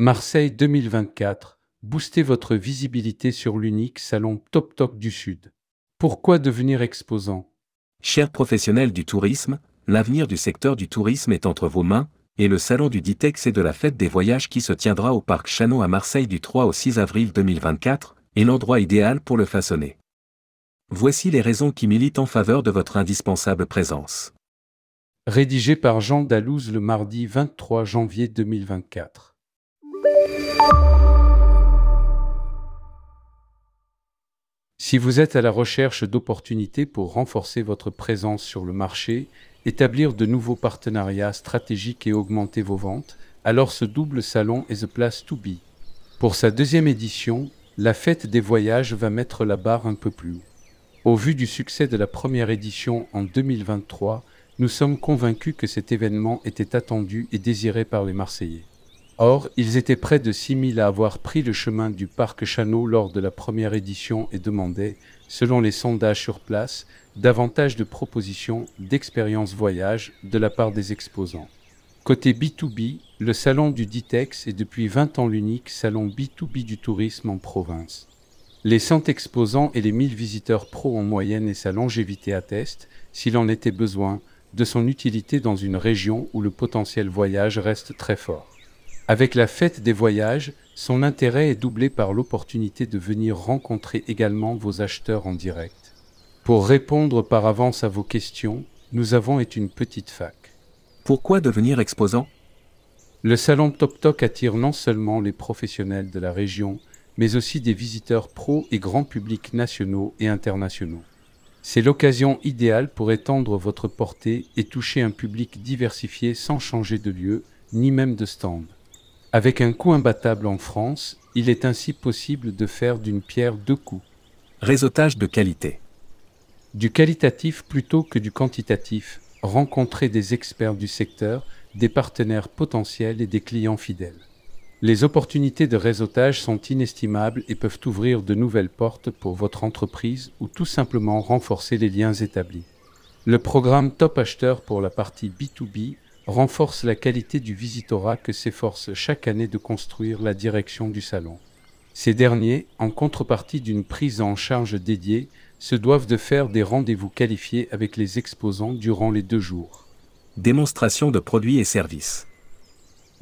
Marseille 2024. Boostez votre visibilité sur l'unique salon Top Top du Sud. Pourquoi devenir exposant? Chers professionnels du tourisme, l'avenir du secteur du tourisme est entre vos mains, et le salon du Ditex et de la fête des voyages qui se tiendra au parc Chano à Marseille du 3 au 6 avril 2024 est l'endroit idéal pour le façonner. Voici les raisons qui militent en faveur de votre indispensable présence. Rédigé par Jean Dalouse le mardi 23 janvier 2024. Si vous êtes à la recherche d'opportunités pour renforcer votre présence sur le marché, établir de nouveaux partenariats stratégiques et augmenter vos ventes, alors ce double salon est the place to be. Pour sa deuxième édition, la fête des voyages va mettre la barre un peu plus haut. Au vu du succès de la première édition en 2023, nous sommes convaincus que cet événement était attendu et désiré par les Marseillais. Or, ils étaient près de 6000 à avoir pris le chemin du parc Chano lors de la première édition et demandaient, selon les sondages sur place, davantage de propositions d'expériences voyage de la part des exposants. Côté B2B, le salon du Ditex est depuis 20 ans l'unique salon B2B du tourisme en province. Les 100 exposants et les 1000 visiteurs pro en moyenne et sa longévité attestent, s'il en était besoin, de son utilité dans une région où le potentiel voyage reste très fort. Avec la fête des voyages, son intérêt est doublé par l'opportunité de venir rencontrer également vos acheteurs en direct. Pour répondre par avance à vos questions, nous avons été une petite fac. Pourquoi devenir exposant? Le salon Top Tok attire non seulement les professionnels de la région, mais aussi des visiteurs pro et grand public nationaux et internationaux. C'est l'occasion idéale pour étendre votre portée et toucher un public diversifié sans changer de lieu, ni même de stand. Avec un coût imbattable en France, il est ainsi possible de faire d'une pierre deux coups. Réseautage de qualité. Du qualitatif plutôt que du quantitatif, rencontrer des experts du secteur, des partenaires potentiels et des clients fidèles. Les opportunités de réseautage sont inestimables et peuvent ouvrir de nouvelles portes pour votre entreprise ou tout simplement renforcer les liens établis. Le programme Top Acheteur pour la partie B2B renforce la qualité du visitorat que s'efforce chaque année de construire la direction du salon. Ces derniers, en contrepartie d'une prise en charge dédiée, se doivent de faire des rendez-vous qualifiés avec les exposants durant les deux jours. Démonstration de produits et services.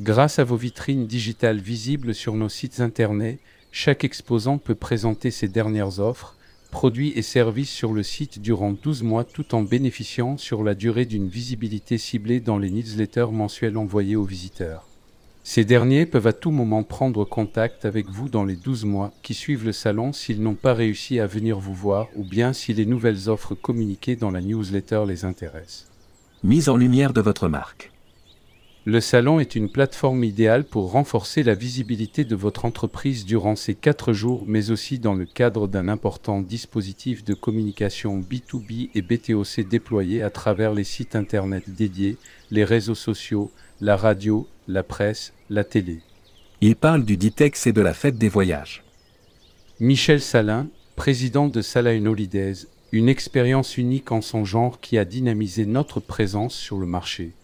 Grâce à vos vitrines digitales visibles sur nos sites Internet, chaque exposant peut présenter ses dernières offres, produits et services sur le site durant 12 mois tout en bénéficiant sur la durée d'une visibilité ciblée dans les newsletters mensuels envoyés aux visiteurs. Ces derniers peuvent à tout moment prendre contact avec vous dans les 12 mois qui suivent le salon s'ils n'ont pas réussi à venir vous voir ou bien si les nouvelles offres communiquées dans la newsletter les intéressent. Mise en lumière de votre marque. Le salon est une plateforme idéale pour renforcer la visibilité de votre entreprise durant ces quatre jours, mais aussi dans le cadre d'un important dispositif de communication B2B et BTOC déployé à travers les sites Internet dédiés, les réseaux sociaux, la radio, la presse, la télé. Il parle du Ditex et de la fête des voyages. Michel Salin, président de Salain Holidays, une expérience unique en son genre qui a dynamisé notre présence sur le marché.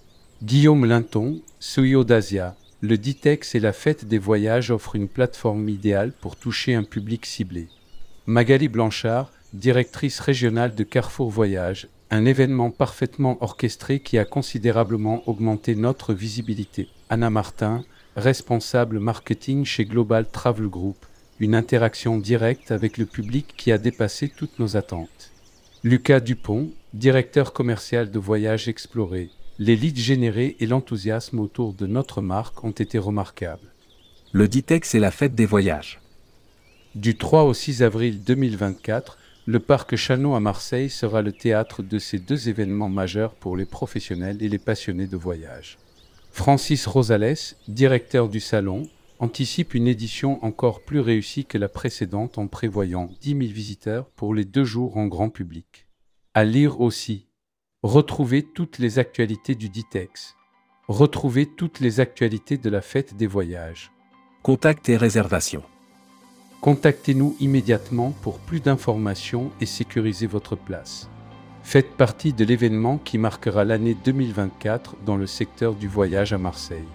Guillaume Linton, Suyo d'Asia, le Ditex et la fête des voyages offrent une plateforme idéale pour toucher un public ciblé. Magali Blanchard, directrice régionale de Carrefour Voyage, un événement parfaitement orchestré qui a considérablement augmenté notre visibilité. Anna Martin, responsable marketing chez Global Travel Group, une interaction directe avec le public qui a dépassé toutes nos attentes. Lucas Dupont, directeur commercial de Voyage Exploré, les leads générés et l'enthousiasme autour de notre marque ont été remarquables. Le Ditex et la fête des voyages. Du 3 au 6 avril 2024, le parc Chano à Marseille sera le théâtre de ces deux événements majeurs pour les professionnels et les passionnés de voyage. Francis Rosales, directeur du salon, anticipe une édition encore plus réussie que la précédente en prévoyant 10 000 visiteurs pour les deux jours en grand public. À lire aussi Retrouvez toutes les actualités du Ditex. Retrouvez toutes les actualités de la fête des voyages. Contact et réservation. Contactez-nous immédiatement pour plus d'informations et sécurisez votre place. Faites partie de l'événement qui marquera l'année 2024 dans le secteur du voyage à Marseille.